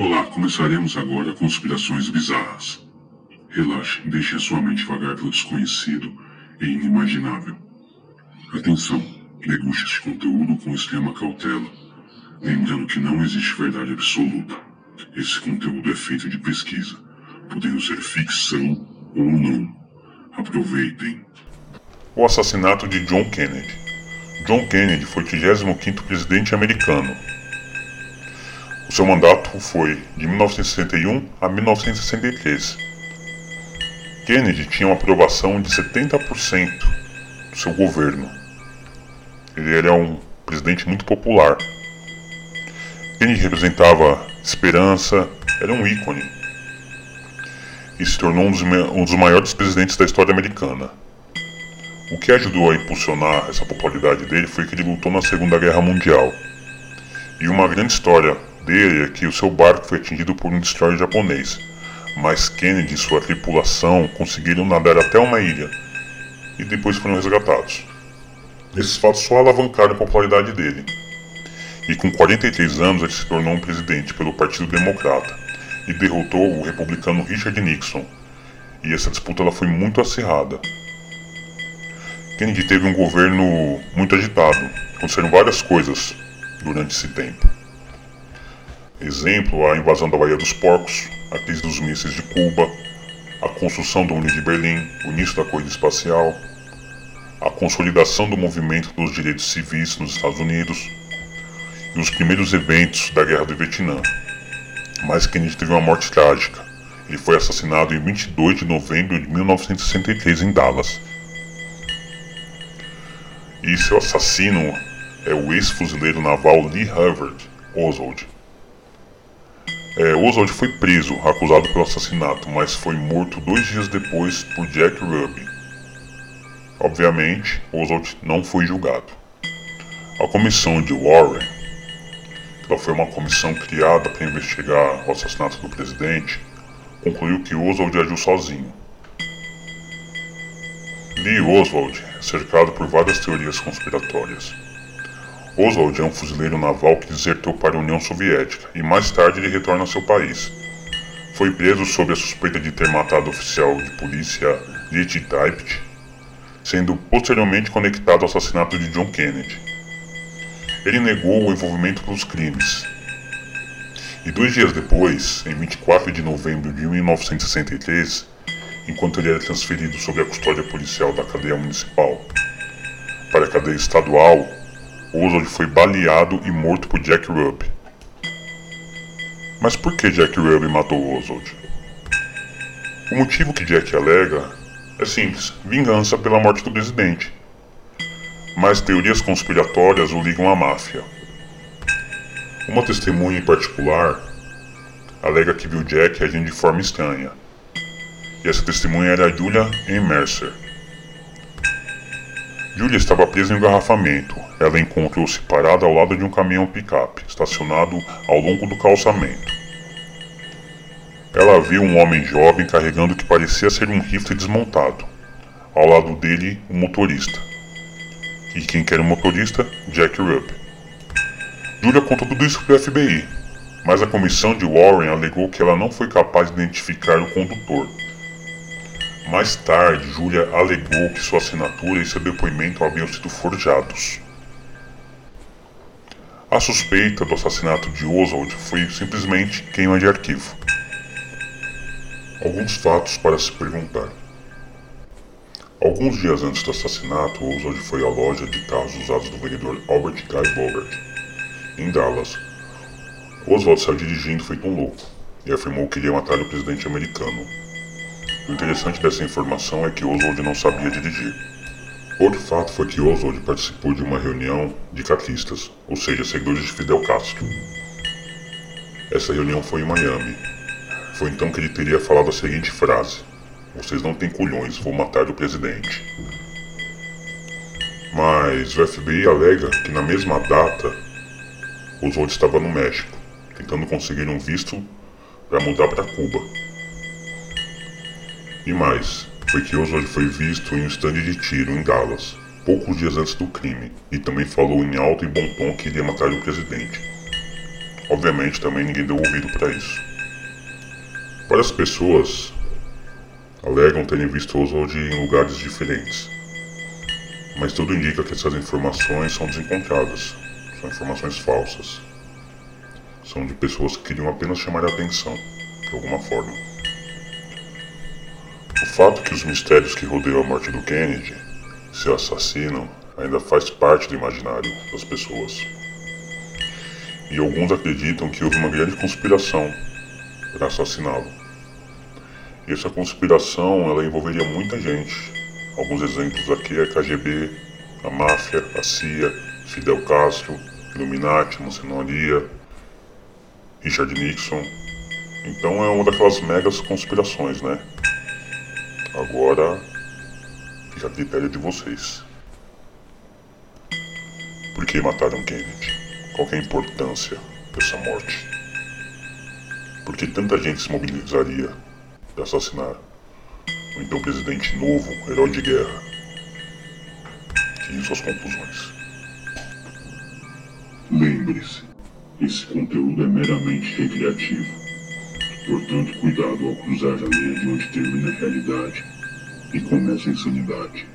Olá, começaremos agora conspirações bizarras. Relaxe, deixe a sua mente vagar pelo desconhecido e inimaginável. Atenção, deguste este conteúdo com extrema cautela, lembrando que não existe verdade absoluta. Esse conteúdo é feito de pesquisa, podendo ser ficção ou não. Aproveitem. O assassinato de John Kennedy. John Kennedy foi o 35º presidente americano. O seu mandato foi de 1961 a 1963. Kennedy tinha uma aprovação de 70% do seu governo. Ele era um presidente muito popular. Kennedy representava esperança, era um ícone. E se tornou um dos, um dos maiores presidentes da história americana. O que ajudou a impulsionar essa popularidade dele foi que ele lutou na Segunda Guerra Mundial. E uma grande história dele é que o seu barco foi atingido por um destroyer japonês, mas Kennedy e sua tripulação conseguiram nadar até uma ilha e depois foram resgatados. Esses fatos só alavancaram a popularidade dele. E com 43 anos ele se tornou um presidente pelo Partido Democrata e derrotou o republicano Richard Nixon. E essa disputa ela foi muito acirrada. Kennedy teve um governo muito agitado. Aconteceram várias coisas durante esse tempo. Exemplo, a invasão da Baía dos Porcos, a crise dos mísseis de Cuba, a construção do Muro de Berlim, o início da corrida espacial, a consolidação do movimento dos direitos civis nos Estados Unidos e os primeiros eventos da Guerra do Vietnã. Mas Kennedy teve uma morte trágica. Ele foi assassinado em 22 de novembro de 1963 em Dallas. E seu assassino é o ex-fuzileiro naval Lee Harvard Oswald. É, Oswald foi preso, acusado pelo assassinato, mas foi morto dois dias depois por Jack Ruby. Obviamente, Oswald não foi julgado. A comissão de Warren, que foi uma comissão criada para investigar o assassinato do presidente, concluiu que Oswald agiu sozinho. Lee Oswald cercado por várias teorias conspiratórias. Oswald é um fuzileiro naval que desertou para a União Soviética e mais tarde ele retorna ao seu país. Foi preso sob a suspeita de ter matado o oficial de polícia Liet Taipit, sendo posteriormente conectado ao assassinato de John Kennedy. Ele negou o envolvimento nos crimes. E dois dias depois, em 24 de novembro de 1963, enquanto ele era transferido sob a custódia policial da cadeia municipal para a cadeia estadual, Oswald foi baleado e morto por Jack Ruby. Mas por que Jack Ruby matou Oswald? O motivo que Jack alega é simples: vingança pela morte do presidente. Mas teorias conspiratórias o ligam à máfia. Uma testemunha em particular alega que viu Jack agindo de forma estranha e essa testemunha era Julia M. Mercer. Julia estava presa em um engarrafamento. Ela encontrou-se parada ao lado de um caminhão picape, estacionado ao longo do calçamento. Ela viu um homem jovem carregando o que parecia ser um rifle desmontado. Ao lado dele, o um motorista. E quem que era o motorista? Jack Rupp. Julia contou tudo isso para o FBI, mas a comissão de Warren alegou que ela não foi capaz de identificar o condutor mais tarde, Julia alegou que sua assinatura e seu depoimento haviam sido forjados. A suspeita do assassinato de Oswald foi simplesmente queima de arquivo. Alguns fatos para se perguntar. Alguns dias antes do assassinato, Oswald foi à loja de carros usados do vendedor Albert Guy Bogart, em Dallas. Oswald saiu dirigindo feito um louco e afirmou que iria matar o presidente americano, o interessante dessa informação é que Oswald não sabia dirigir. Outro fato foi que Oswald participou de uma reunião de caquistas, ou seja, seguidores de Fidel Castro. Essa reunião foi em Miami. Foi então que ele teria falado a seguinte frase: Vocês não têm culhões, vou matar o presidente. Mas o FBI alega que na mesma data, Oswald estava no México, tentando conseguir um visto para mudar para Cuba. E mais, foi que Oswald foi visto em um estande de tiro em Dallas, poucos dias antes do crime, e também falou em alto e bom tom que iria matar o presidente. obviamente também ninguém deu ouvido para isso. Várias pessoas alegam terem visto Oswald em lugares diferentes, mas tudo indica que essas informações são desencontradas, são informações falsas. São de pessoas que queriam apenas chamar a atenção, de alguma forma. O fato que os mistérios que rodeiam a morte do Kennedy, seu assassino, ainda faz parte do imaginário das pessoas. E alguns acreditam que houve uma grande conspiração para assassiná-lo. Essa conspiração ela envolveria muita gente. Alguns exemplos aqui é a KGB, a máfia, a CIA, Fidel Castro, Illuminati, maçonaria, Richard Nixon. Então é uma daquelas megas conspirações, né? Agora fica a critério de vocês. Por que mataram Kennedy? Qual é a importância dessa morte? Por que tanta gente se mobilizaria para assassinar o então presidente novo, herói de guerra? Tire suas conclusões. Lembre-se, esse conteúdo é meramente recreativo. Portanto, cuidado ao cruzar a linha de onde termina a realidade e começa a insanidade.